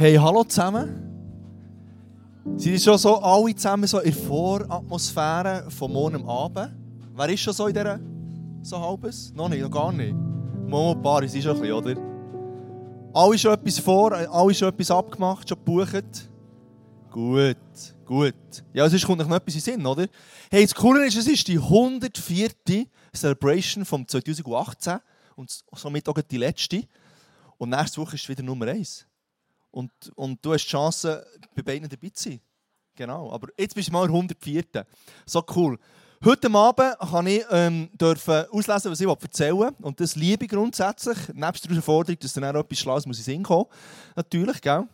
Hey, hallo zusammen. Sind schon so alle zusammen so in der Voratmosphäre von morgen Abend? Wer ist schon so in dieser so halbes? Noch nicht, noch gar nicht. Ein paar, sind schon ein bisschen, oder? Alle schon etwas vor, alle schon etwas abgemacht, schon gebucht? Gut, gut. Ja, sonst kommt noch etwas in Sinn, oder? Hey, das Coole ist, es ist die 104. Celebration vom 2018 und somit auch die letzte. Und nächste Woche ist wieder Nummer 1. Und, und du hast die Chance, bei beiden dabei zu sein. Genau. Aber jetzt bist du mal 104. So cool. Heute Abend kann ich ähm, dürfen auslesen, was ich erzählen will. Und das liebe ich grundsätzlich. Nebst der Herausforderung, dass dann auch etwas Schlaues muss in Sinn kommen. Natürlich, gell?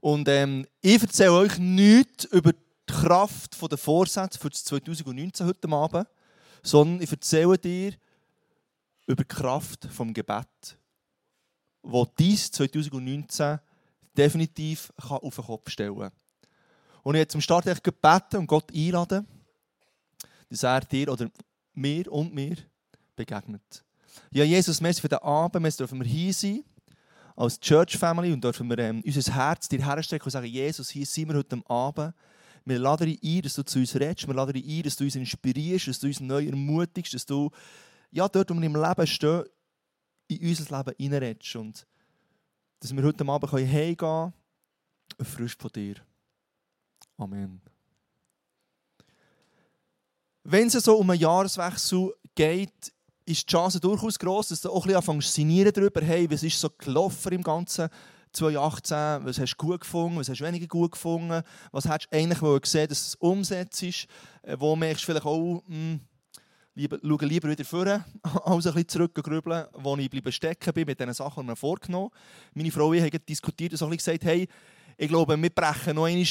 Und ähm, ich erzähle euch nichts über die Kraft der Vorsätze für das 2019 heute Abend, sondern ich erzähle dir über die Kraft des Gebet wo dies 2019 definitiv auf den Kopf stellen kann. Und ich habe zum Start gebeten und Gott einladen, dass er dir oder mir und mir begegnet. Ja, Jesus, merci für den Abend, wir dürfen wir hier sein, als Church Family, und dürfen wir ähm, unser Herz dir herstrecken und sagen, Jesus, hier sind wir heute Abend. Wir laden dich ein, dass du zu uns redest, wir laden dich ein, dass du uns inspirierst, dass du uns neu ermutigst, dass du ja, dort, wo wir im Leben stehen, in unser Leben hineinredest und dass wir heute Abend heimgehen können, erfrischt von dir. Amen. Wenn es so um einen Jahreswechsel geht, ist die Chance durchaus gross, dass du auch ein bisschen anfängst zu sinnieren darüber, hey, was ist so gelaufen im ganzen 2018, was hast du gut gefunden, was hast du weniger gut gefunden, was hättest du eigentlich gesehen, dass es umsetzt, äh, wo merkst du vielleicht auch, mh, hm, schaue lieber wieder vor, als ein bisschen zurückgrübeln, wo ich bleibe stecken bin mit den Sachen, die mir vorgenommen Meine Frau und ich haben diskutiert und so gesagt, hey, ich glaube, wir brechen noch einmal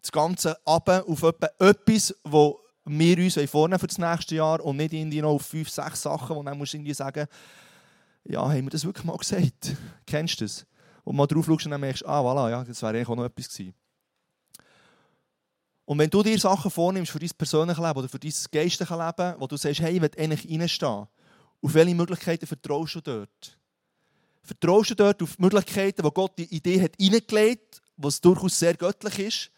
das Ganze ab auf etwas, wo wir uns vornehmen für das nächste Jahr und nicht irgendwie noch auf fünf, sechs Sachen, wo dann musst du irgendwie sagen, ja, haben wir das wirklich mal gesagt? Kennst du das? Und mal drauf schaust und dann merkst, ah, voilà, ja, das wäre eigentlich auch noch etwas gewesen. Und wenn du dir Sachen vornimmst für dein persönliches Leben oder für dein geistliches Leben, wo du sagst, hey, ich will eigentlich reinstehen, auf welche Möglichkeiten vertraust du dort? Vertraust du dort auf die Möglichkeiten, die Gott die Idee hat reingelegt, was durchaus sehr göttlich ist,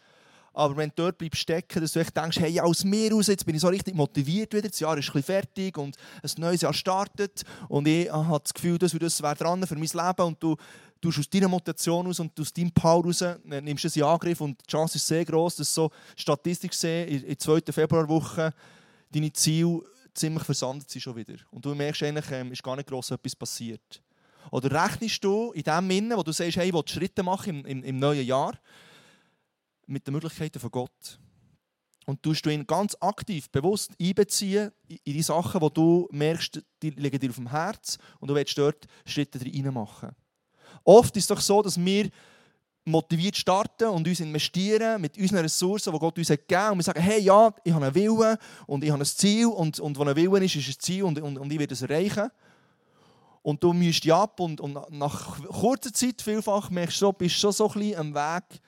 aber wenn du dort bleibst stecken, dass du echt denkst, hey, aus mir raus, jetzt bin ich so richtig motiviert wieder, das Jahr ist ein fertig und ein neues Jahr startet und ich habe das Gefühl, das wäre dran für mein Leben und du du aus deiner Motivation aus und aus deinem Power raus äh, nimmst es in Angriff und die Chance ist sehr groß, dass so Statistik sehen in der zweiten Februarwoche deine Ziele ziemlich versandet sind schon wieder. Und du merkst eigentlich, ähm, ist gar nicht groß etwas passiert. Oder rechnest du in dem Sinne, wo du sagst, hey, ich will Schritte machen im, im, im neuen Jahr, mit den Möglichkeiten von Gott. Und tust du ihn ganz aktiv, bewusst einbeziehen in die Sachen, wo du merkst, die liegen dir auf dem Herz und du willst dort Schritte rein machen. Oft ist es doch so, dass wir motiviert starten und uns investieren mit unseren Ressourcen, die Gott uns gegeben hat. Und wir sagen, hey, ja, ich habe einen Willen und ich habe ein Ziel und, und wo ein Willen ist, ist ein Ziel und, und, und ich werde es erreichen. Und du müsst dich ab und, und nach kurzer Zeit vielfach merkst du, bist schon so ein bisschen am Weg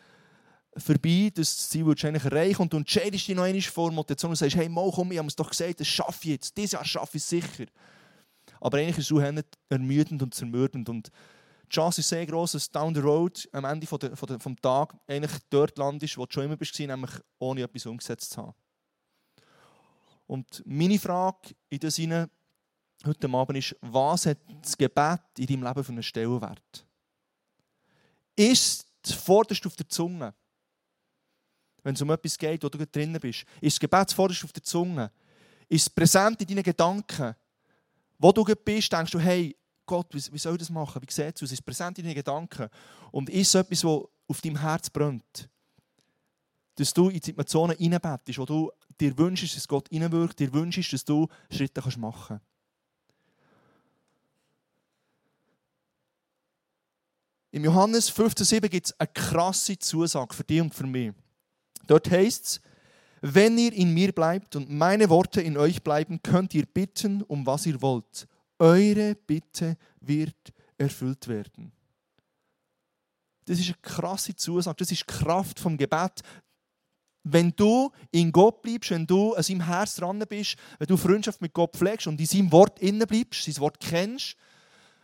vorbei, das Ziel willst du eigentlich erreichen und du entscheidest dich noch einmal vor Motivation und sagst, hey, mal komm, ich habe es doch gesagt, das schaffe ich jetzt, dieses Jahr schaffe ich es sicher. Aber eigentlich ist es ermüdend und zermürdend und die Chance ist sehr groß, dass down the road am Ende von der, von der, vom Tag eigentlich dort landest, wo du schon immer bist, nämlich ohne etwas umgesetzt zu haben. Und meine Frage in das hinein heute Abend ist, was hat das Gebet in deinem Leben für einen Stellenwert? Ist es vorderst auf der Zunge? Wenn es um etwas geht, wo du drinnen bist. Ist das Gebet vorderst auf der Zunge? Ist es präsent in deinen Gedanken? Wo du bist, denkst du, hey, Gott, wie, soll ich das machen? Wie sieht es aus? Ist präsent in deinen Gedanken? Und ist etwas, das auf deinem Herz brennt? Dass du in Situationen hineinbettest, wo du dir wünschst, dass Gott hineinwirkt, dir wünschst, dass du Schritte machen kannst. Im Johannes 15,7 gibt es eine krasse Zusage für dich und für mich. Dort heißt es, wenn ihr in mir bleibt und meine Worte in euch bleiben, könnt ihr bitten, um was ihr wollt eure Bitte wird erfüllt werden. Das ist eine krasse Zusage, das ist die Kraft vom Gebet. Wenn du in Gott bleibst, wenn du an seinem Herz dran bist, wenn du Freundschaft mit Gott pflegst und in seinem Wort innen bleibst, sein Wort kennst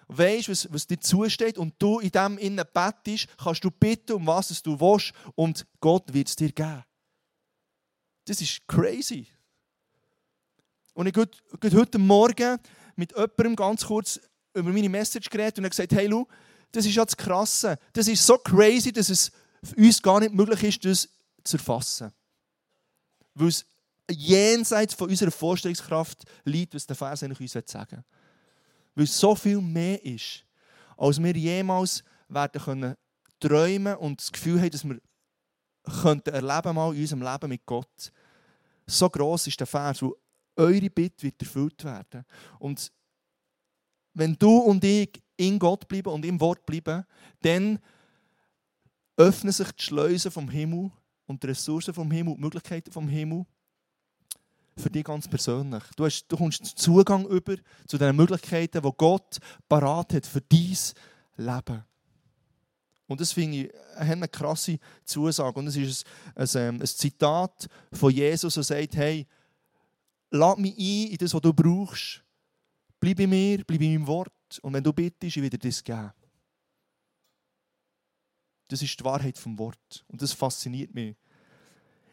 weißt, was, was dir zusteht und du in dem innen bettest, kannst du bitten, um was du willst und Gott wird es dir geben. Das ist crazy. Und ich heute Morgen mit jemandem ganz kurz über meine Message geredet und er gesagt, hey Lu, das ist ja das Krasse. Das ist so crazy, dass es für uns gar nicht möglich ist, das zu erfassen. Weil es jenseits von unserer Vorstellungskraft liegt, was der Vers eigentlich uns sagen will. Weil es so viel mehr ist, als wir jemals werden können träumen und das Gefühl haben, dass wir könnten erleben mal in unserem Leben mit Gott. So groß ist der Vers, wo eure Bitte wird erfüllt werden. Und wenn du und ich in Gott bleiben und im Wort bleiben, dann öffnen sich die Schleusen vom Himmel und die Ressourcen vom Himmel, die Möglichkeiten vom Himmel für dich ganz persönlich. Du, hast, du kommst Zugang über zu den Möglichkeiten, die Gott parat hat für dein Leben. Und das finde ich eine krasse Zusage. Und es ist ein, ein, ähm, ein Zitat von Jesus, der sagt, hey, lad mich ein in das, was du brauchst. Bleib bei mir, bleib in meinem Wort. Und wenn du bittest, ich werde dir das geben. Das ist die Wahrheit vom Wort. Und das fasziniert mich.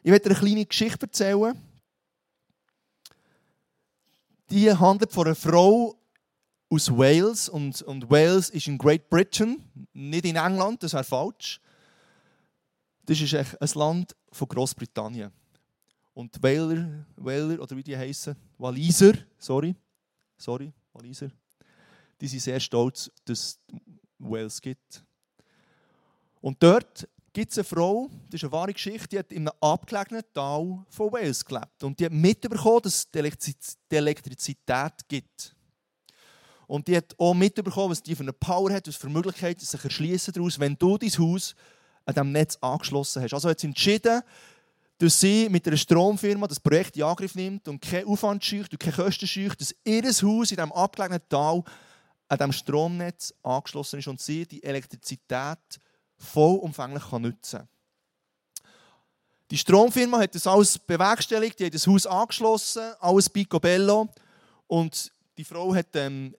Ich werde dir eine kleine Geschichte erzählen. Die handelt von einer Frau aus Wales. Und, und Wales ist in Great Britain, nicht in England, das wäre falsch. Das ist ein Land von Großbritannien. Und Wales, Wales oder wie die heißen, Waliser, sorry, sorry, Waliser, die sind sehr stolz, dass es Wales gibt. Und dort gibt es eine Frau, das ist eine wahre Geschichte, die hat in einem abgelegenen Tal von Wales gelebt. Und die hat mitbekommen, dass es die Elektrizität gibt. Und die hat auch mitbekommen, was die für eine Power hat, was für Möglichkeiten sich erschließen daraus, wenn du dein Haus an diesem Netz angeschlossen hast. Also hat sie entschieden, dass sie mit einer Stromfirma das Projekt in Angriff nimmt und keinen Aufwand und keine Kosten scheucht, dass ihr Haus in diesem abgelegenen Tal an diesem Stromnetz angeschlossen ist und sie die Elektrizität vollumfänglich nutzen kann. Die Stromfirma hat das alles bewerkstelligt, die hat das Haus angeschlossen, alles picobello. Und die Frau hat ähm,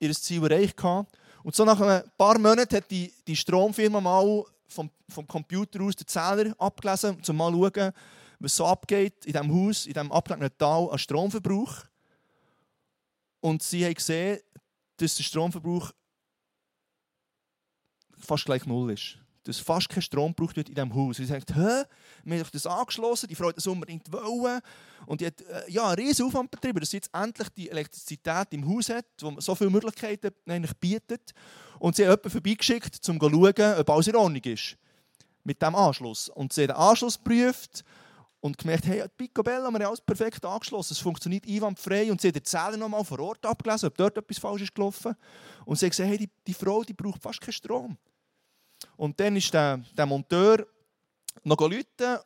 ihr Ziel erreicht. Und so nach ein paar Monaten hat die, die Stromfirma mal vom, vom Computer aus den Zähler abgelesen, um mal zu schauen, was so abgeht in diesem Haus, in diesem abgelegenen Tal an Stromverbrauch. Und sie haben gesehen, dass der Stromverbrauch fast gleich null ist. Dass fast kein Strom gebraucht wird in diesem Haus. Sie sagt, hä, wir haben das angeschlossen, die Frau hat das unbedingt wollen. Und die hat äh, ja, einen riesen Aufwand betrieben, dass sie jetzt endlich die Elektrizität im Haus hat, man so viele Möglichkeiten eigentlich bietet. Und sie hat jemanden vorbeigeschickt, um zu schauen, ob alles in Ordnung ist. Mit diesem Anschluss. Und sie hat den Anschluss geprüft und gemerkt, hey, Picobello haben wir alles perfekt angeschlossen, es funktioniert einwandfrei. Und sie hat den Zähler noch mal vor Ort abgelesen, ob dort etwas falsch ist gelaufen. Und sie hat gesagt, hey, die, die Frau die braucht fast keinen Strom. Und dann ist der, der Monteur noch rufen,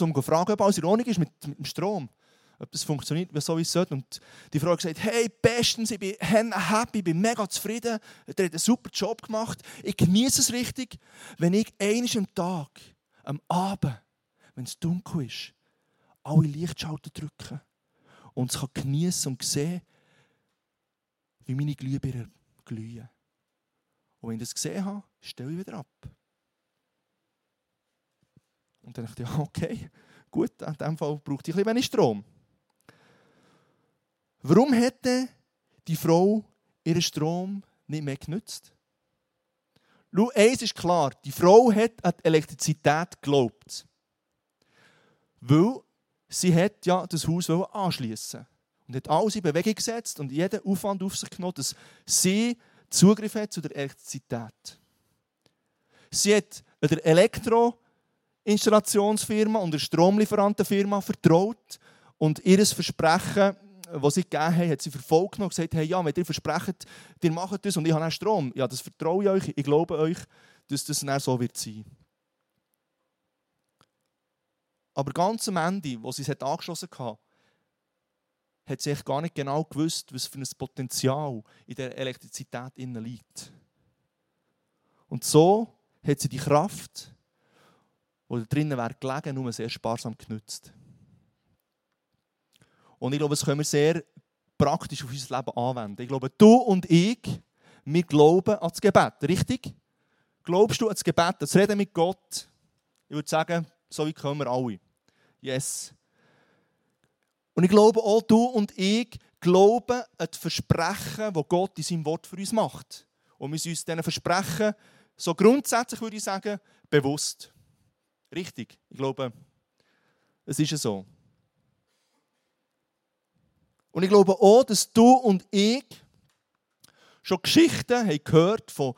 um zu fragen, ob alles in Ordnung ist mit, mit dem Strom. Ob das funktioniert, so wie es sollte. Und die Frau gesagt, hey, bestens, ich bin happy, ich bin mega zufrieden. Er hat einen super Job gemacht. Ich genieße es richtig, wenn ich einmal am Tag, am Abend, wenn es dunkel ist, alle Lichtschalter drücken und es genießen und sehen, wie meine Glühbirnen glühen. Und wenn ich das gesehen habe, stelle ich wieder ab. Und dann dachte ich, ja, okay, gut, in diesem Fall braucht ich ein wenig Strom. Warum hätte die Frau ihren Strom nicht mehr genützt? Schau, eins ist klar, die Frau hat an die Elektrizität geglaubt. Weil sie hat ja das Haus anschließen und hat alles in Bewegung gesetzt und jeden Aufwand auf sich genommen, dass sie Zugriff hat zu der Elektrizität. Sie hat der Elektroinstallationsfirma und der Stromlieferantenfirma vertraut und ihr Versprechen, das sie gegeben haben, hat sie verfolgt und gesagt, hey, ja, wenn ihr versprecht, ihr macht das und ich habe auch Strom, ja, das vertraue ich euch, ich glaube euch, dass das dann so wird sein. Aber ganz am Ende, wo sie es angeschlossen hatte, hat sie gar nicht genau gewusst, was für ein Potenzial in der Elektrizität liegt. Und so hat sie die Kraft, da drinnen wäre gelegen, nur sehr sparsam genutzt. Und ich glaube, das können wir sehr praktisch auf unser Leben anwenden. Ich glaube, du und ich, Wir glauben an das Gebet, richtig? Glaubst du an das Gebet, das Reden mit Gott? Ich würde sagen, so wie können wir alle. Yes. Und ich glaube, auch du und ich glauben an die Versprechen, die Gott in seinem Wort für uns macht. Und wir sind uns diesen Versprechen, so grundsätzlich würde ich sagen, bewusst. Richtig. Ich glaube, es ist so. Und ich glaube auch, dass du und ich schon Geschichten haben gehört von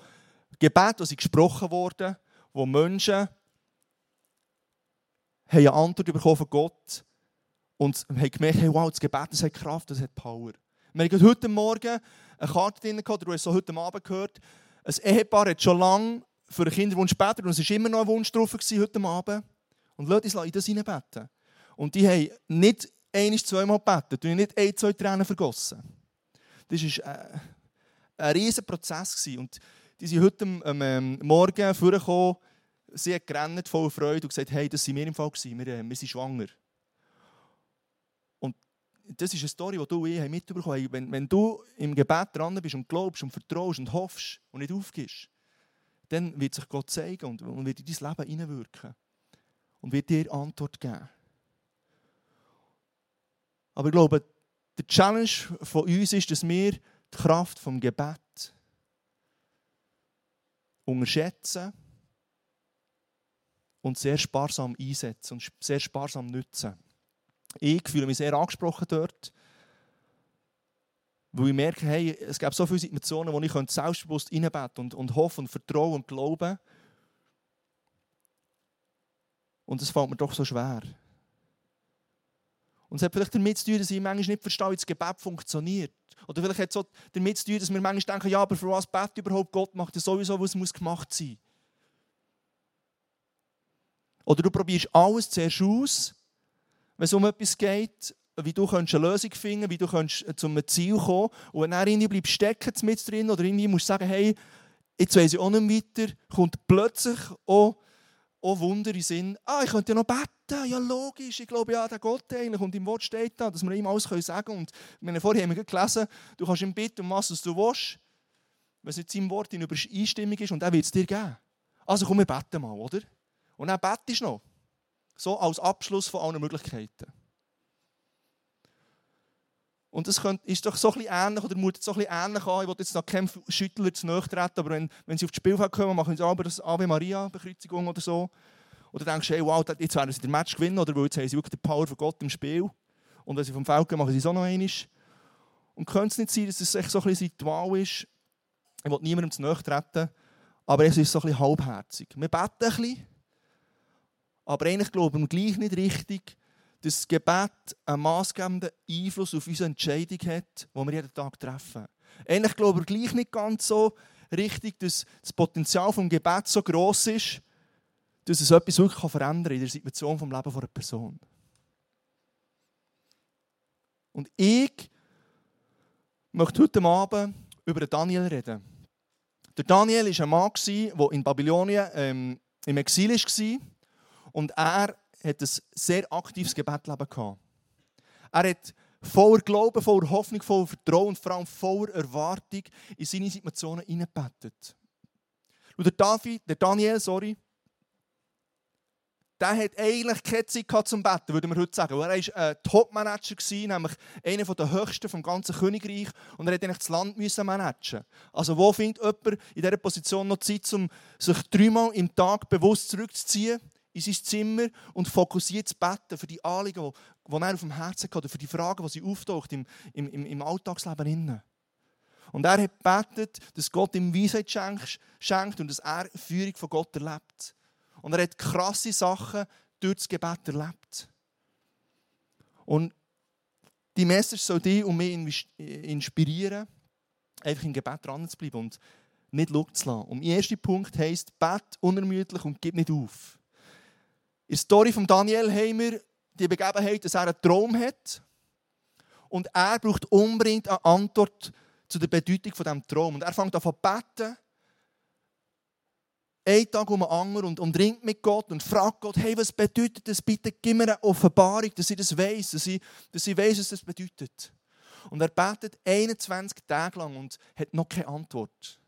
Gebeten, die gesprochen wurden, wo Menschen haben eine Antwort bekommen von Gott und haben gemerkt, hey, wow, das Gebet das hat Kraft, das hat Power. Wir haben heute Morgen eine Karte drin gehabt, du hast es heute Abend gehört. Ein Ehepaar hat schon lange für einen Kinderwunsch gebeten und es war immer noch ein Wunsch drauf heute Abend. Und Leute, uns in das hineinbeten. Und die haben nicht ein, zweimal gebeten, die haben nicht ein, zwei Tränen vergossen. Das war äh, ein riesiger Prozess. Und die sind heute ähm, Morgen vorgekommen, sie hat gerannt, voller Freude und gesagt, hey, das waren wir im Fall, wir, äh, wir sind schwanger. Und das ist eine Story, die du und ich mitbekommen haben. Wenn, wenn du im Gebet dran bist und glaubst und vertraust und hoffst und nicht aufgibst, dann wird sich Gott zeigen und, wird in dein Leben hineinwirken. Und wird dir Antwort geben. Aber ich glaube, der Challenge von uns ist, dass wir die Kraft vom Gebet unterschätzen und sehr sparsam einsetzen und sehr sparsam nutzen. Ich fühle mich sehr angesprochen dort, weil ich merke, hey, es gibt so viele Situationen, wo ich selbstbewusst reinbeten und, und hoffen und vertrauen und glauben. Und es fällt mir doch so schwer. Und es hat vielleicht damit zu tun, dass ich manchmal nicht verstehe, wie das Gebet funktioniert. Oder vielleicht hat es auch damit zu tun, dass wir manchmal denken, ja, aber für was bett überhaupt? Gott macht ja sowieso, was muss gemacht sein. Oder du probierst alles zuerst aus, wenn es um etwas geht, wie du eine Lösung finden kannst, wie du kannst äh, zu einem Ziel kommen Und wenn er irgendwie stecken mit drin oder irgendwie musst du sagen, hey, jetzt weiss ich auch nicht weiter, kommt plötzlich auch, auch Wunder in Sinn, ah, ich könnte ja noch beten, ja logisch, ich glaube ja, der Gott eigentlich und im Wort steht da, dass wir ihm alles sagen können. Und meine, vorher haben wir gelesen, du kannst ihm bitten, um was du willst, wenn es mit seinem Wort in Übereinstimmung ist und er wird es dir geben. Also komm, wir beten mal, oder? Und dann betest du noch. So als Abschluss von allen Möglichkeiten. Und das ist doch so ein ähnlich, oder mutet so ein ähnlich an. Ich will jetzt noch keinem Schüttler zu nahe treten, aber wenn, wenn sie auf das Spielfeld kommen, machen sie aber das Ave Maria Bekreuzigung oder so. Oder denkst du, hey, wow, jetzt werden sie den Match gewinnen, oder weil jetzt haben sie wirklich die Power von Gott im Spiel. Und wenn sie vom Feld gehen, machen sie es auch noch einmal. Und könnte es nicht sein, dass es echt so ein bisschen Ritual ist? Ich will niemandem zu nahe treten, aber es ist so ein bisschen halbherzig. Wir beten ein bisschen, aber eigentlich glauben wir gleich nicht richtig, dass das Gebet einen maßgebenden Einfluss auf unsere Entscheidung hat, die wir jeden Tag treffen. Eigentlich glauben wir gleich nicht ganz so richtig, dass das Potenzial des Gebets so groß ist, dass es etwas wirklich verändern kann in der Situation des Lebens einer Person. Und ich möchte heute Abend über Daniel reden. Der Daniel war ein Mann, der in Babylonien ähm, im Exil war. Und er hat ein sehr aktives Gebetleben gehabt. Er hat voller Glauben, voller Hoffnung, voller Vertrauen und vor allem voller Erwartung in seine Situationen hineingebetet. Und der, David, der Daniel, sorry, der hat eigentlich keine Zeit gehabt zum Betten, würde man heute sagen. Er war ein Top-Manager, nämlich einer der höchsten vom ganzen Königreich. Und er musste eigentlich das Land managen. Also wo findet jemand in dieser Position noch Zeit, um sich dreimal im Tag bewusst zurückzuziehen in sein Zimmer und fokussiert zu beten für die Anliegen, die, er auf dem Herzen hat, oder für die Fragen, die sie auftaucht im, im, im Alltagsleben. Und er hat gebetet, dass Gott ihm Weisheit schenkt und dass er Führung von Gott erlebt. Und er hat krasse Sachen durch das Gebet erlebt. Und die Message soll dich und mich inspirieren, einfach im Gebet dran zu bleiben und nicht schauen zu lassen. Und der erste Punkt heisst, bet unermüdlich und gib nicht auf. In der Story von Daniel haben wir die Begebenheit, dass er einen Traum hat. Und er braucht unbedingt eine Antwort zu der Bedeutung von diesem Traum. Und er fängt an zu beten. Einen Tag um den anderen und, und ringt mit Gott und fragt Gott, hey, was bedeutet das? Bitte gib mir eine Offenbarung, dass ich das weiß, dass ich, dass ich weiß, was das bedeutet. Und er betet 21 Tage lang und hat noch keine Antwort.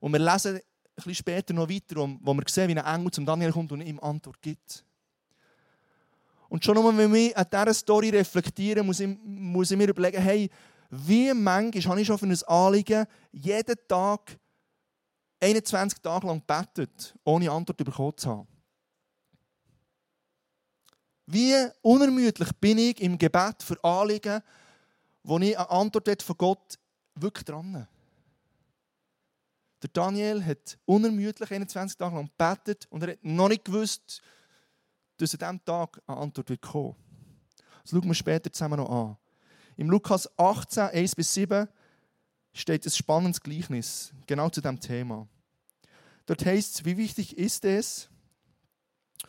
Und wir lesen bisschen später noch weiter, wo wir sehen, wie ein Engel zum Daniel kommt und ihm Antwort gibt. Und schon nur, wenn wir an dieser Story reflektieren, muss ich, muss ich mir überlegen, hey, wie manchmal habe ich schon für ein Anliegen jeden Tag 21 Tage lang betet, ohne Antwort bekommen zu haben. Wie unermüdlich bin ich im Gebet für Anliegen, wo ich eine Antwort von Gott wirklich dran Der Daniel hat unermüdlich 21 Tage lang gebetet und er hat noch nicht gewusst, dass an diesem Tag eine Antwort wird kommen. Das schauen wir später zusammen noch an. Im Lukas 18, 1 bis 7 steht ein spannendes Gleichnis, genau zu diesem Thema. Dort heißt es, wie wichtig ist es,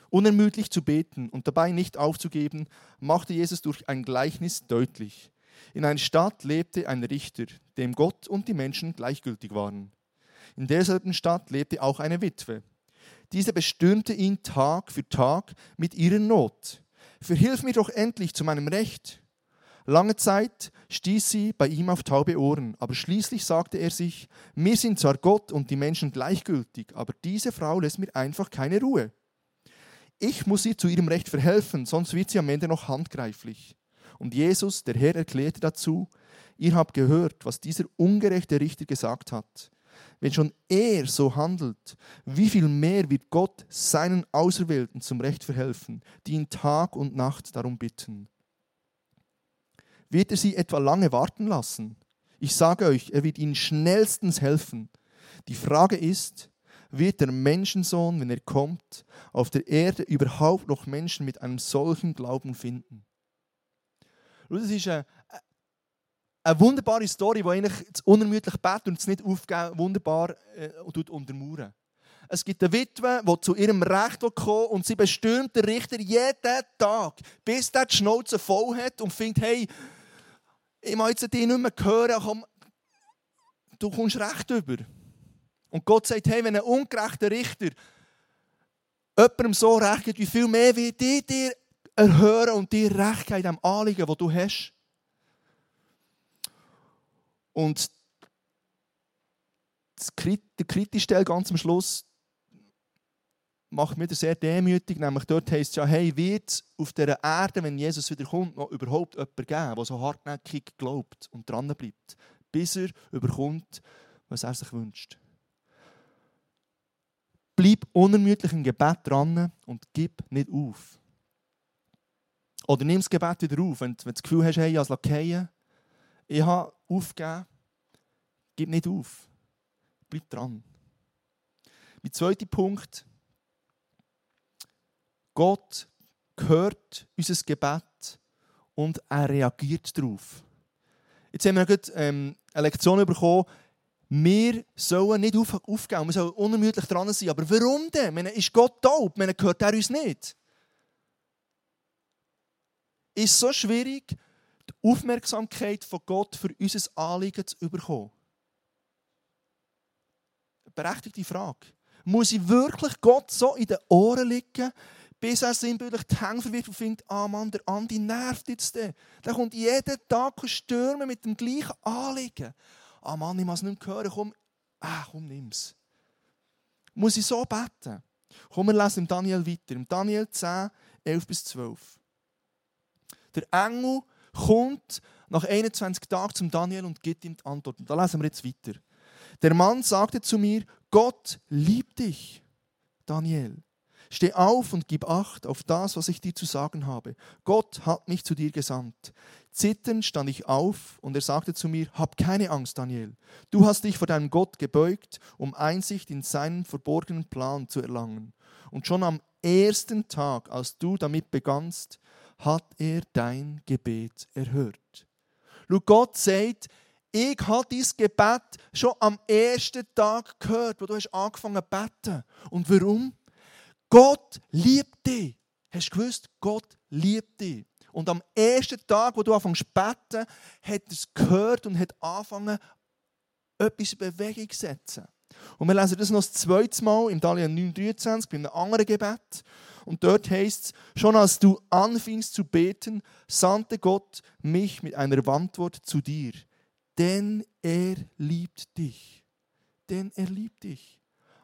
unermüdlich zu beten und dabei nicht aufzugeben, machte Jesus durch ein Gleichnis deutlich. In einer Stadt lebte ein Richter, dem Gott und die Menschen gleichgültig waren. In derselben Stadt lebte auch eine Witwe. Diese bestürmte ihn Tag für Tag mit ihrer Not. Verhilf mir doch endlich zu meinem Recht. Lange Zeit stieß sie bei ihm auf taube Ohren, aber schließlich sagte er sich, mir sind zwar Gott und die Menschen gleichgültig, aber diese Frau lässt mir einfach keine Ruhe. Ich muss ihr zu ihrem Recht verhelfen, sonst wird sie am Ende noch handgreiflich. Und Jesus, der Herr, erklärte dazu, ihr habt gehört, was dieser ungerechte Richter gesagt hat. Wenn schon er so handelt, wie viel mehr wird Gott seinen Auserwählten zum Recht verhelfen, die ihn Tag und Nacht darum bitten. Wird er sie etwa lange warten lassen? Ich sage euch, er wird ihnen schnellstens helfen. Die Frage ist, wird der Menschensohn, wenn er kommt, auf der Erde überhaupt noch Menschen mit einem solchen Glauben finden? Das ist eine, eine wunderbare Story, die eigentlich unermüdlich betet und es nicht aufgeben, wunderbar äh, untermauern. Es gibt eine Witwe, die zu ihrem Recht kommt und sie bestürmt den Richter jeden Tag, bis der die Schnauze voll hat und findet, hey, ich muss jetzt dich nicht mehr hören, komm, du kommst Recht über. Und Gott sagt, hey, wenn ein ungerechter Richter jemandem so recht gibt, wie viel mehr wird ich dir erhören und dir Recht geben in dem Anliegen, das du hast. Und der kritische Teil ganz am Schluss macht mich sehr demütig, nämlich dort heißt es ja, hey, wird es auf dieser Erde, wenn Jesus wieder kommt, noch überhaupt jemanden geben, der so hartnäckig glaubt und dran bleibt, bis er überkommt, was er sich wünscht. Bleib unermüdlich im Gebet dran und gib nicht auf. Oder nimm das Gebet wieder auf, wenn, wenn du das Gefühl hast, hey, ich habe es ich habe aufgegeben, gib nicht auf. Bleib dran. Mein zweiter Punkt. Gott hört unser Gebet und er reagiert darauf. Jetzt haben wir gerade ähm, eine Lektion bekommen, wir sollen nicht auf, aufgeben, wir sollen unermüdlich dran sein. Aber warum denn? Ist Gott taub? Meine, hört er uns nicht? Ist so schwierig, die Aufmerksamkeit von Gott für unser Anliegen zu bekommen? Eine berechtigte Frage. Muss ich wirklich Gott so in den Ohren liegen, bis er sinnbildlich die Hänge verwirft und findet, ah Mann, der Andi nervt jetzt den. Der kommt jeden Tag stürmen mit dem gleichen Anliegen ah Mann, ich muss nicht mehr hören, komm, ah, komm, nimm's. Muss ich so beten? Komm, wir lesen im Daniel weiter. Im Daniel 10, 11 bis 12. Der Engel kommt nach 21 Tagen zum Daniel und gibt ihm die Antwort. Und da lesen wir jetzt weiter. Der Mann sagte zu mir, Gott liebt dich, Daniel. Steh auf und gib Acht auf das, was ich dir zu sagen habe. Gott hat mich zu dir gesandt. Zitternd stand ich auf und er sagte zu mir, hab keine Angst, Daniel. Du hast dich vor deinem Gott gebeugt, um Einsicht in seinen verborgenen Plan zu erlangen. Und schon am ersten Tag, als du damit begannst, hat er dein Gebet erhört. Schau, Gott sagt, ich habe dein Gebet schon am ersten Tag gehört, wo du hast angefangen zu beten. Und warum? Gott liebt dich. Hast du gewusst? Gott liebt dich. Und am ersten Tag, wo du anfängst zu beten, hat er es gehört und hat angefangen, etwas in Bewegung zu setzen. Und wir lesen das noch das zweite Mal im Daniel 9,23 bei einem anderen Gebet. Und dort heißt es, schon als du anfingst zu beten, sandte Gott mich mit einer Antwort zu dir. Denn er liebt dich. Denn er liebt dich.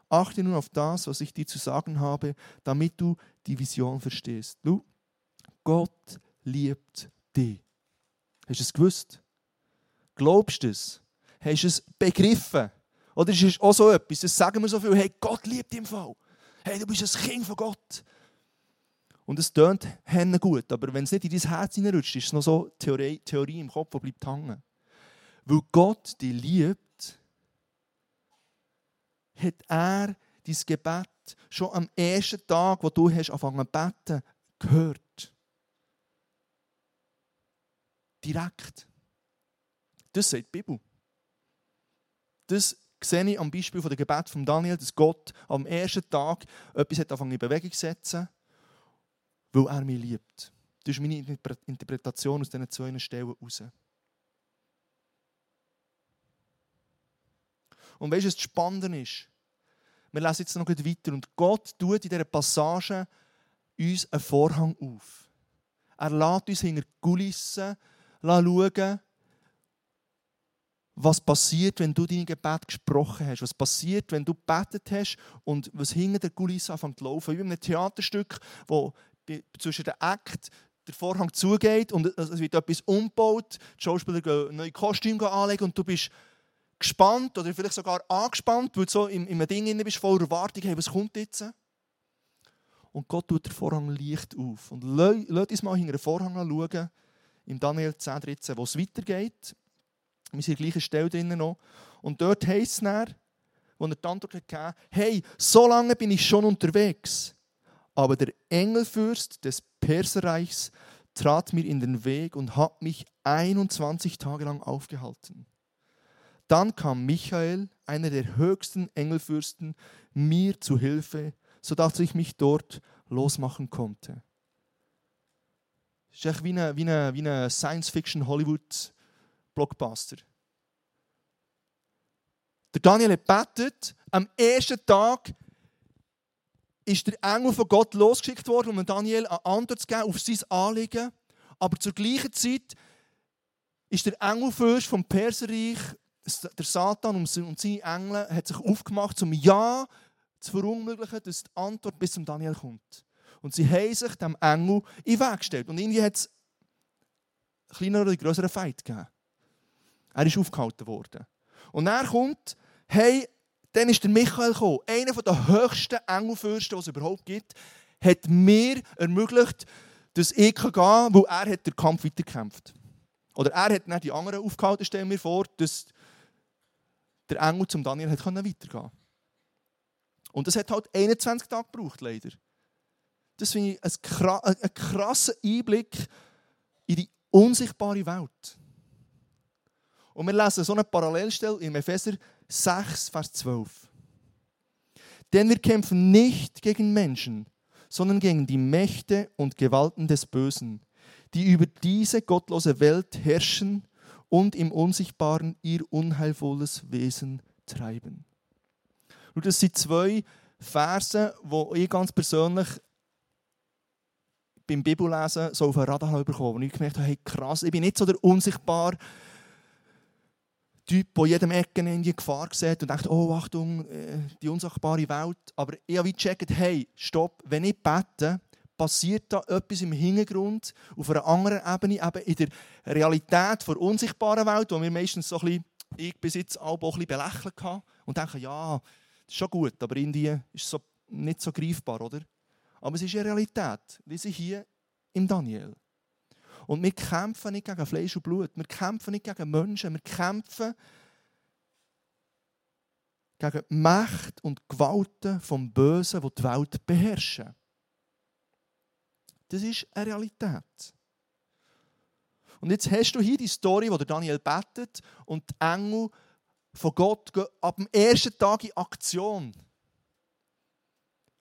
Achte nun auf das, was ich dir zu sagen habe, damit du die Vision verstehst. Du, Gott liebt dich. Hast du es gewusst? Glaubst du es? Hast du es begriffen? Oder ist es auch so etwas, das sagen wir so viel, hey, Gott liebt im Fall. Hey, du bist ein Kind von Gott. Und es tönt henne gut, aber wenn es nicht in dein Herz hineinrutscht, ist es noch so Theorie, Theorie im Kopf, die bleibt hängen. Weil Gott dich liebt, hat er dein Gebet schon am ersten Tag, wo du hast angefangen zu beten, gehört. Direkt. Das sagt die Bibel. Das sehe ich am Beispiel von der Gebet von Daniel, dass Gott am ersten Tag etwas hat in Bewegung zu setzen, weil er mich liebt. Das ist meine Interpretation aus diesen zwei Stellen heraus. Und weißt du, was das Spannende ist? Wir lesen jetzt noch weiter. Und Gott tut in dieser Passage uns einen Vorhang auf. Er lässt uns hinter die Kulissen schauen, was passiert, wenn du dein Gebet gesprochen hast, was passiert, wenn du gebetet hast und was hinter der Kulisse anfängt zu laufen. Wie in einem Theaterstück, wo zwischen den Akt der Vorhang zugeht und es wird etwas umgebaut, die Schauspieler gehen neue Kostüme anlegen und du bist gespannt oder vielleicht sogar angespannt, weil du so in, in einem Ding bist, voller Erwartung, hey, was kommt jetzt? Und Gott tut den Vorhang leicht auf. Und lass uns mal hinter den Vorhang schauen, im Daniel 10, 13, wo es weitergeht. Wir sind an der gleichen Stelle drinnen noch. Und dort heisst es dann, wo er die Antwort gegeben hey, so lange bin ich schon unterwegs. Aber der Engelfürst des Perserreichs trat mir in den Weg und hat mich 21 Tage lang aufgehalten. Dann kam Michael, einer der höchsten Engelfürsten, mir zu Hilfe, sodass ich mich dort losmachen konnte. Das ist wie ein, wie ein, wie ein Science-Fiction-Hollywood- Blockbuster. Der Daniel betet. Am ersten Tag ist der Engel von Gott losgeschickt worden, um Daniel eine Antwort zu geben auf sein Anliegen. Aber zur gleichen Zeit ist der Engelfürst vom Perserreich, der Satan und seine Engel, hat sich aufgemacht, um Ja zu verunmöglichen, dass die Antwort bis zum Daniel kommt. Und sie haben sich dem Engel in den Weg gestellt. Und irgendwie hat es einen kleineren oder größeren Fight gegeben. Er ist aufgehalten worden. Und er kommt, hey, dann ist der Michael gekommen, einer der höchsten Engelfürsten, die es überhaupt gibt, hat mir ermöglicht, dass ich gehen kann, weil er hat den Kampf weitergekämpft. Oder er hat nicht die anderen aufgehalten, stellen wir vor, dass der Engel zum Daniel hat weitergehen Und das hat halt 21 Tage gebraucht, leider. Das finde ich einen krassen Einblick in die unsichtbare Welt. Und wir lesen so eine Parallelstelle in Epheser 6, Vers 12. Denn wir kämpfen nicht gegen Menschen, sondern gegen die Mächte und Gewalten des Bösen, die über diese gottlose Welt herrschen und im Unsichtbaren ihr unheilvolles Wesen treiben. Das sind zwei Verse, wo ich ganz persönlich beim Bibellesen so auf ein Radar bekommen habe. Und ich gemerkt habe, hey, krass, ich bin nicht so der unsichtbar Typ, der jedem Ecken in die Gefahr sieht und denkt, oh Achtung, äh, die unsichtbare Welt. Aber ich habe gecheckt, hey, stopp, wenn ich bete, passiert da etwas im Hintergrund, auf einer anderen Ebene, eben in der Realität der unsichtbaren Welt, wo wir meistens so ein bisschen, ich bis jetzt auch ein bisschen belächelt haben und denken, ja, das ist schon gut, aber Indien ist so nicht so greifbar, oder? Aber es ist eine Realität, wie sie hier im Daniel. Und wir kämpfen nicht gegen Fleisch und Blut. Wir kämpfen nicht gegen Menschen. Wir kämpfen gegen die Macht und Gewalten vom Bösen, die die Welt beherrschen. Das ist eine Realität. Und jetzt hast du hier die Story, wo Daniel betet und die Engel von Gott gehen ab dem ersten Tag in Aktion.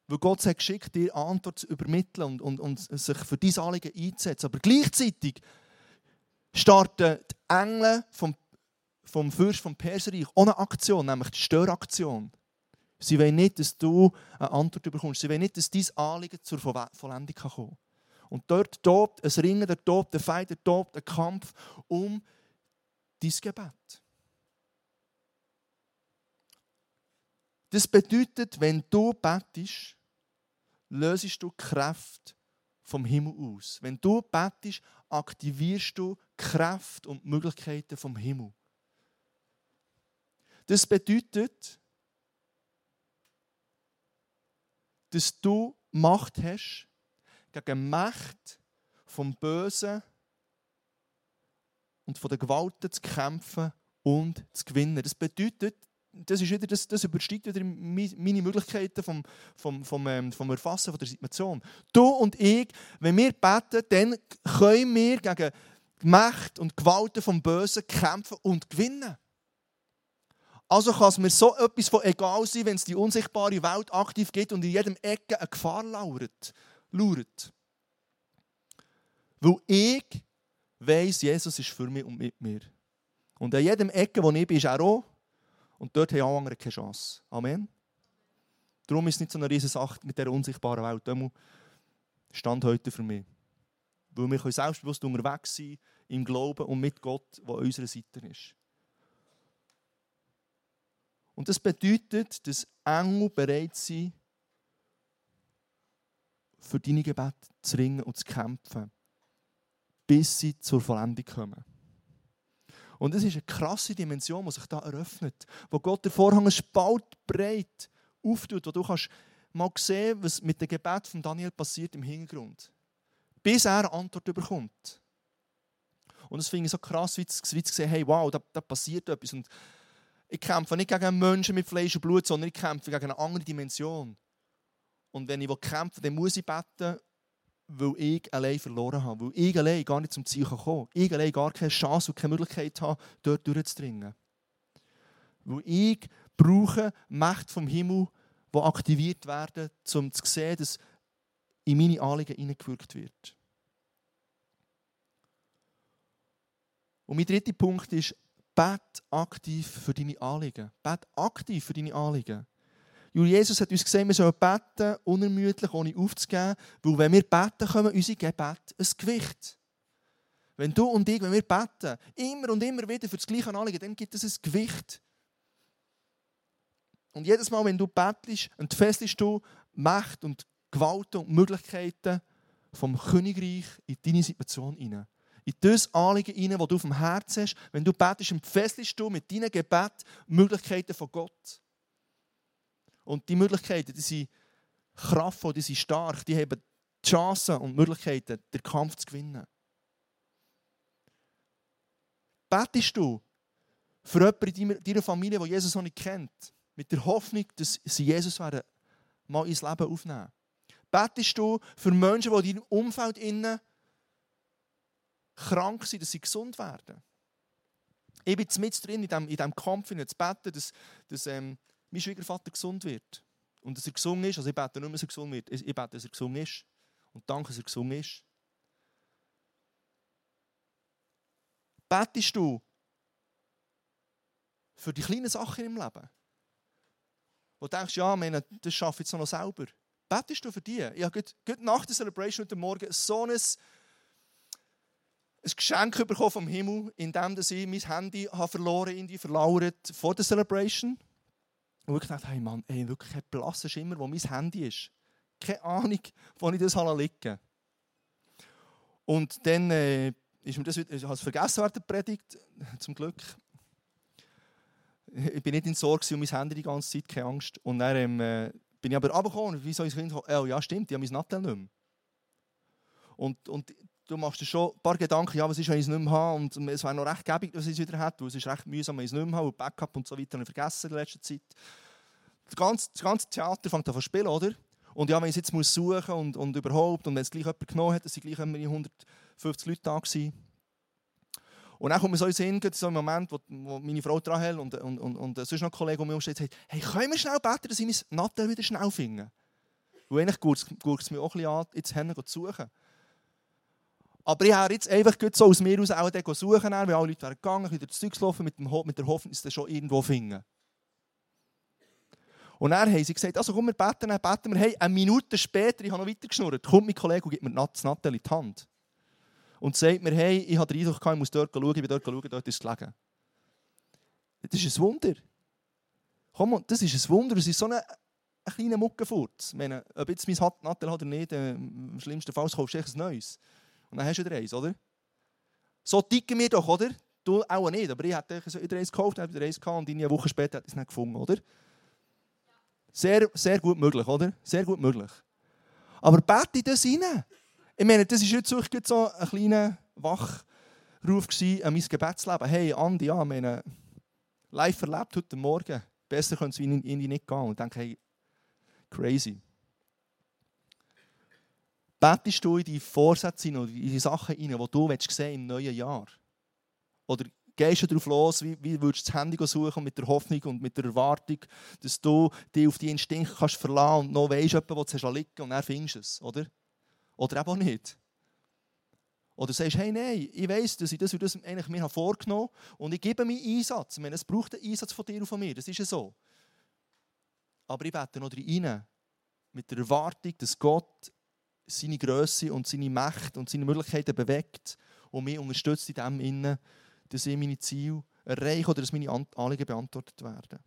Weil Gott hat geschickt, dir Antwort zu übermitteln und, und, und sich für diese Anliegen einzusetzen. Aber gleichzeitig starten die Engel vom, vom Fürst vom Perserreich ohne Aktion, nämlich die Störaktion. Sie wollen nicht, dass du eine Antwort bekommst. Sie wollen nicht, dass dein Anliegen zur Vollendung kommen kann. Und dort tobt ein Ringen, dort tobt der Feind, dort tobt ein Kampf um dein Gebet. Das bedeutet, wenn du betest, löst du Kraft vom Himmel aus. Wenn du betest, aktivierst du Kraft und Möglichkeiten vom Himmel. Das bedeutet, dass du Macht hast, gegen Macht vom Bösen und von der Gewalt zu kämpfen und zu gewinnen. Das bedeutet, das, ist wieder, das, das übersteigt wieder meine Möglichkeiten vom, vom, vom, ähm, vom Erfassen der Situation. Du und ich, wenn wir beten, dann können wir gegen die Macht und Gewalt vom Bösen kämpfen und gewinnen. Also kann es mir so etwas von egal sein, wenn es die unsichtbare Welt aktiv geht und in jedem Ecke eine Gefahr lauert. lauert. Weil ich weiß, Jesus ist für mich und mit mir. Und an jedem Ecke, wo ich bin, ist er auch. Und dort haben alle anderen keine Chance. Amen. Darum ist es nicht so eine riesige Sache mit dieser unsichtbaren Welt. Das stand heute für mich. Weil wir können selbstbewusst unterwegs sein im Glauben und mit Gott, der an unserer Seite ist. Und das bedeutet, dass Engel bereit sind, für deine Gebete zu ringen und zu kämpfen, bis sie zur Vollendung kommen. Und es ist eine krasse Dimension, die sich da eröffnet, wo Gott der Vorhang ein Spalt breit auftut, wo du kannst mal sehen, was mit dem Gebet von Daniel passiert im Hintergrund, bis er eine Antwort bekommt. Und das finde ich so krass, wie zu, sehen, hey, wow, da, da passiert etwas. Und ich kämpfe nicht gegen Menschen mit Fleisch und Blut, sondern ich kämpfe gegen eine andere Dimension. Und wenn ich kämpfe, dann muss ich beten weil ich allein verloren habe. Weil ich allein gar nicht zum Ziel kommen Ich allein gar keine Chance und keine Möglichkeit habe, dort durchzudringen. Weil ich brauche Macht vom Himmel, die aktiviert werden, um zu sehen, dass in meine Anliegen hineingewirkt wird. Und mein dritter Punkt ist, bet aktiv für deine Anliegen. Bet aktiv für deine Anliegen. Jesus hat uns gesagt, wir sollen beten, unermüdlich, ohne aufzugeben, weil wenn wir beten, kommen unsere Gebete ein Gewicht. Wenn du und ich, wenn wir beten, immer und immer wieder für das gleiche Anliegen, dann gibt es ein Gewicht. Und jedes Mal, wenn du betest, entfesselst du Macht und Gewalt und Möglichkeiten vom Königreich in deine Situation hinein. In das Anliegen hinein, das du auf dem Herzen hast. Wenn du betest, entfesselst du mit deinen Gebeten Möglichkeiten von Gott. Und die Möglichkeiten, die sind kraftvoll, die sind stark, die haben die Chancen und Möglichkeiten, den Kampf zu gewinnen. Betest du für jemanden in deiner Familie, die Jesus noch nicht kennt, mit der Hoffnung, dass sie Jesus werden, mal ins Leben aufnehmen? Betest du für Menschen, die in deinem Umfeld innen krank sind, dass sie gesund werden? Ich bin mit drin in diesem, in in zu beten, dass, dass ähm, mein Schwiegervater gesund wird. Und dass er gesund ist, also ich bete nicht, dass er gesund wird, ich bete, dass er gesund ist. Und danke, dass er gesund ist. Betest du für die kleinen Sachen im Leben? Wo du denkst, ja, meine, das schaffe ich jetzt noch selber. Betest du für die? Ich habe gerade nach der Celebration heute Morgen so ein, ein Geschenk bekommen vom Himmel, in dem ich mein Handy habe verloren, irgendwie verlauert vor der Celebration. Und ich dachte, hey Mann, ey, wirklich ein blasser Schimmer, wo mein Handy ist. Keine Ahnung, wo ich das liegen. Und dann äh, ist mir das wieder, ich habe es vergessen während der Predigt, zum Glück. Ich bin nicht in Sorge um mein Handy die ganze Zeit, keine Angst. Und dann ähm, äh, bin ich aber runtergekommen, wie soll ich es oh ja stimmt, ich habe mein Nattel nicht mehr. Und, und du machst dir schon ein paar Gedanken, ja, was ist, wenn ich es nicht mehr habe. Und es wäre noch recht gäbig, dass ich es wieder hätte, es ist recht mühsam, wenn ich es nicht mehr habe. Und Backup und so weiter habe ich vergessen in letzter Zeit. Das ganze, das ganze Theater fängt an zu spielen, oder? Und ja, wenn ich es jetzt muss suchen und, und überhaupt, und wenn es gleich jemand genommen hat, dann sind gleich 150 Leute da gewesen. Und dann kommt mir so in Sinn, so ein Moment, wo, wo meine Frau dran hält und, und, und, und sonst noch ein Kollege, der mir umsteht, sagt, hey, können wir schnell beten, dass ich mein Nattel wieder schnell finde? Und eigentlich guckt es mir auch ein bisschen an, jetzt hin zu suchen. Aber ich habe jetzt einfach so aus mir aus auch suchen, weil alle Leute gegangen, wieder das Zeug laufen mit, mit der Hoffnung, dass sie schon irgendwo finden. Und dann haben sie gesagt, also komm, wir beten, dann beten wir. Hey, eine Minute später, ich habe noch weiter geschnurrt, kommt mein Kollege und gibt mir das Nattel in die Hand. Und sagt mir, hey, ich habe den Eindruck, ich muss dort schauen, ich bin dort schauen, dort ist es gelegen. Das ist ein Wunder. Komm, das ist ein Wunder. Es ist so ein, ein kleiner Muckenfurz. Ich meine, ob jetzt mein Nattel hat oder nicht, äh, im schlimmsten Fall kaufst du ein neues. Und dann hast du wieder eins, oder? So ticken wir doch, oder? Du auch nicht, aber ich hätte wieder eins gekauft, dann wieder eins gehabt und eine Woche später ich es nicht gefunden, oder? Sehr, sehr gut möglich, oder? Sehr gut möglich. Aber bete das rein. Ich meine, das war jetzt so ein kleiner Wachruf an mein Gebetsleben. Hey, Andi, ja, meine, live erlebt heute Morgen. Besser könnte es irgendwie nicht gehen. Und denke, hey, crazy. Betest du in die Vorsätze in die Sachen hinein, die du sehen im neuen Jahr? Oder gehst du darauf los, wie, wie würdest du das Handy suchen mit der Hoffnung und mit der Erwartung, dass du dich auf die Instinkte kannst verlassen und noch weisst, wo du liegen und dann findest du es, oder? Oder eben nicht. Oder sagst, hey, nein, ich weiss, dass ich das und das eigentlich mir vorgenommen habe und ich gebe meinen Einsatz. Ich meine, es braucht einen Einsatz von dir und von mir, das ist ja so. Aber ich bete noch rein, mit der Erwartung, dass Gott seine Größe und seine Macht und seine Möglichkeiten bewegt und mich unterstützt in dem Innen, dass ich meine Ziele erreiche oder dass meine Anliegen beantwortet werden.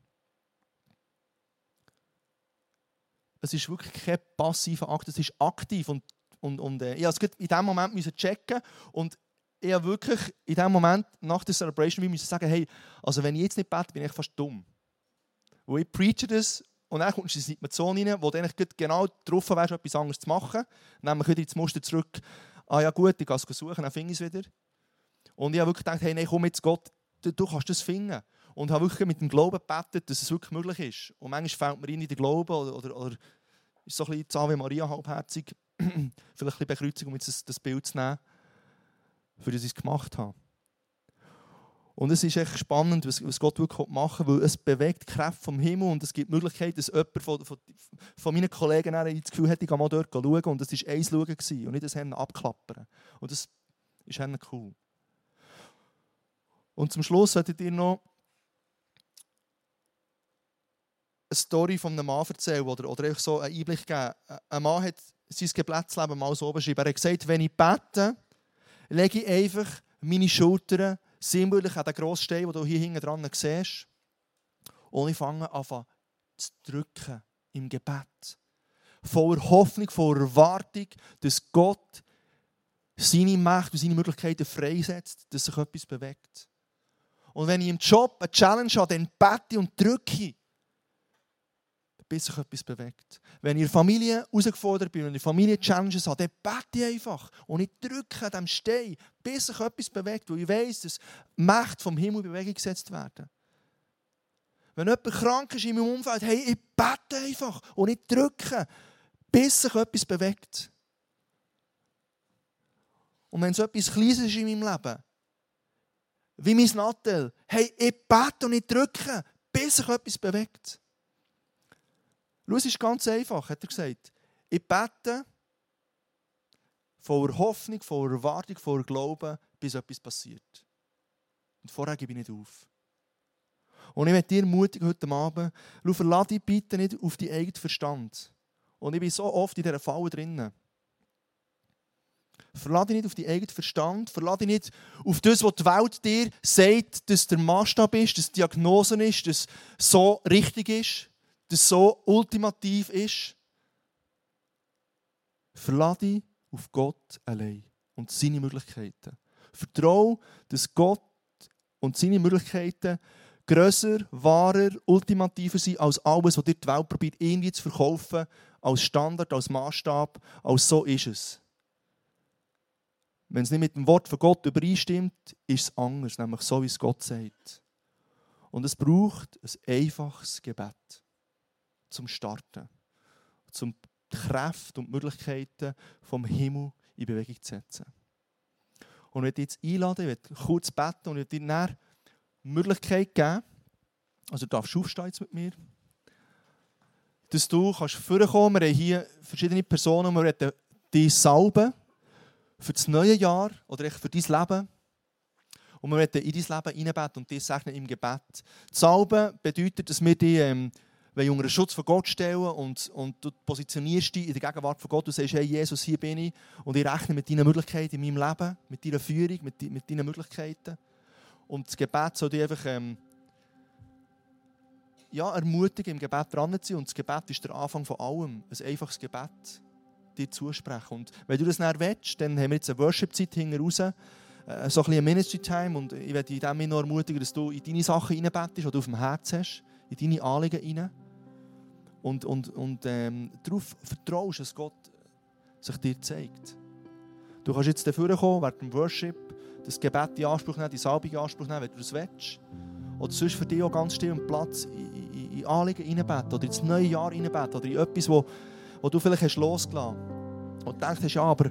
Es ist wirklich kein passiver Akt, es ist aktiv. Und, und, und äh, ich musste in diesem Moment checken und ich habe wirklich in dem Moment nach der Celebration müssen sagen, hey, also wenn ich jetzt nicht bete, bin ich fast dumm. Wo ich preache das und dann kommst du in eine Situation rein, wo du eigentlich genau darauf wärst, etwas anderes zu machen. Nämlich wieder ins Muster zurück, ah ja gut, ich gehe es suchen, dann finde ich es wieder. Und ich habe wirklich gedacht, hey, nein, komm jetzt Gott, du, kannst das finden. Und habe wirklich mit dem Glauben gebetet, dass es wirklich möglich ist. Und manchmal fällt mir in den Glauben oder, oder, oder ist so ein bisschen Ave Maria halbherzig, vielleicht ein bisschen Bekreuzung, um jetzt das, das Bild zu nehmen, für das ich es gemacht habe. Und es ist echt spannend, was, Gott wirklich machen will, weil es bewegt die Kräfte vom Himmel und es gibt die Möglichkeit, dass jemand von, von, von meinen Kollegen das Gefühl hat, ich gehe mal dort schauen und das war eins schauen und nicht das Hemd abklappern. Und das ist cool. Und zum Schluss solltet ihr noch eine Story von einem Mann erzählen oder, oder euch so einen Einblick geben. Ein Mann hat sein Gebetsleben mal so beschrieben. Er hat gesagt, wenn ich bete, lege ich einfach meine Schultern sinnbildlich an den grossen Stein, den du hier hinten dran siehst. Und ich fange an zu drücken im Gebet. Voller Hoffnung, voller Erwartung, dass Gott seine Macht und seine Möglichkeiten freisetzt, dass sich etwas bewegt. Und wenn ich im Job eine Challenge habe, dann bete und drücke, bis sich etwas bewegt. Wenn der Familie herausgefordert bin, wenn ich Familie Challenges habe, dann bete einfach. Und ich drücke an dem Stein, bis sich etwas bewegt, weil ich weiß, dass Macht vom Himmel in Bewegung gesetzt werden. Wenn jemand krank ist in meinem Umfeld, hey, ich bete einfach und ich drücke, bis sich etwas bewegt. Und wenn es etwas Kleines ist in meinem Leben, wie mein Nattel. Hey, ich bete und ich drücke, bis sich etwas bewegt. Schau, es ist ganz einfach, hat er gesagt. Ich bete voller Hoffnung, voller Erwartung, voller Glauben, bis etwas passiert. Und vorher gebe ich nicht auf. Und ich möchte dir mutig heute Abend, schau, verlade dich bitte nicht auf deinen eigenen Verstand. Und ich bin so oft in dieser Falle drinnen. Verlade dich nicht auf deinen eigenen Verstand. Verlade dich nicht auf das, was die Welt dir sagt, dass der Maßstab ist, dass die Diagnose ist, dass so richtig ist, dass so ultimativ ist. Verlade dich auf Gott allein und seine Möglichkeiten. Vertraue, dass Gott und seine Möglichkeiten grösser, wahrer, ultimativer sind als alles, was dir die Welt probiert, irgendwie zu verkaufen, als Standard, als Maßstab, als so ist es. Wenn es nicht mit dem Wort von Gott übereinstimmt, ist es anders, nämlich so, wie es Gott sagt. Und es braucht ein einfaches Gebet zum Starten, zum die Kräfte und die Möglichkeiten vom Himmel in Bewegung zu setzen. Und ich werde jetzt einladen, ich werde kurz beten und ich werde dir eine Möglichkeit geben, also du darfst aufstehen jetzt mit mir, dass du kannst vorkommen. Wir haben hier verschiedene Personen, wir werden dich salben für das neue Jahr oder für dein Leben. Und wir werden in dein Leben hineinbeten und dich segnen im Gebet. Salben bedeutet, dass wir dich ähm, unter den Schutz von Gott stellen und, und du positionierst dich in der Gegenwart von Gott und sagst, hey Jesus, hier bin ich und ich rechne mit deinen Möglichkeiten in meinem Leben, mit deiner Führung, mit, mit deinen Möglichkeiten. Und das Gebet soll dich einfach ähm, ja, ermutigen, im Gebet dran zu sein. Und das Gebet ist der Anfang von allem. Ein einfaches Gebet dir zusprechen. Und wenn du das nicht willst, dann haben wir jetzt eine Worship-Zeit hinten raus, äh, so ein bisschen Ministry-Time. Und ich werde dich dem noch ermutigen, dass du in deine Sachen reinbettest, die du auf dem Herz hast, in deine Anliegen rein. Und, und, und ähm, darauf vertraust, dass Gott sich dir zeigt. Du kannst jetzt dafür kommen, während dem Worship, das Gebet in Anspruch nehmen, die Salbung in Anspruch nehmen, wenn du das willst. Oder sonst für dich auch ganz still einen Platz in, in, in Anliegen reinbeten oder ins neue Jahr reinbeten oder in etwas, wo, wo du vielleicht hast losgelassen hast. Und denkst, ja, aber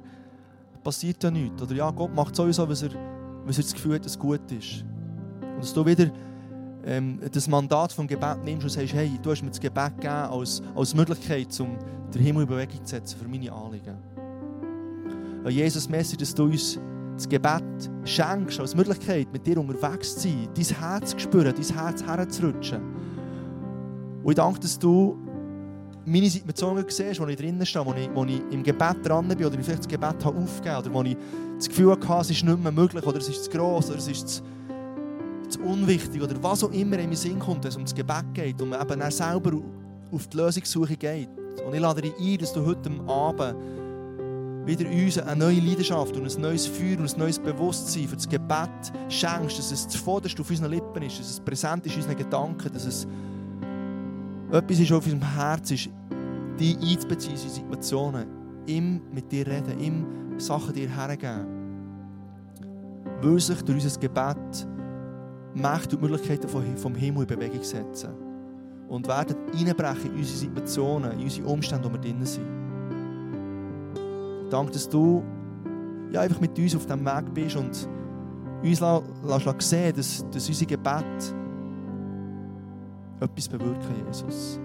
passiert ja nichts. Oder ja, Gott macht sowieso, was er, was er das Gefühl hat, dass es gut ist. Und dass du wieder ähm, das Mandat vom Gebet nimmst und sagst, hey, du hast mir das Gebet gegeben als, als Möglichkeit, um den Himmel in Bewegung zu setzen für meine Anliegen. Und Jesus, merci, dass du uns das Gebet schenkst als Möglichkeit, mit dir unterwegs zu sein, dein Herz zu spüren, dein Herz herzurutschen. Und ich danke, dass du meine Situationen siehst, wo ich drinnen stehe, wo ich, wo ich im Gebet dran bin oder ich vielleicht das Gebet habe aufgegeben oder wo ich das Gefühl hatte, es ist nicht mehr möglich oder es ist zu gross oder es ist zu unwichtig oder was auch immer in meinen Sinn kommt, wenn es um das Gebet geht man eben dann selber auf die Lösungssuche geht. Und ich lade dich ein, dass du heute Abend wieder uns eine neue Leidenschaft und ein neues Feuer und ein neues Bewusstsein für das Gebet schenkst, dass es zuvorderst auf unseren Lippen ist, dass es präsent ist in unseren Gedanken, dass es etwas ist, auf unserem Herz ist, dich einzubeziehen in Situationen, ihm mit dir reden, ihm Sachen dir hergeben. Will sich durch unser Gebet Mächte und Möglichkeiten vom Himmel in Bewegung setzen und werden einbrechen in unsere Situationen, in unsere Umstände, wo wir drin sind. Danke, dass du ja, einfach mit uns auf diesem Weg bist und uns lässt sehen, dass, dass unser Gebet etwas bewirken, Jesus.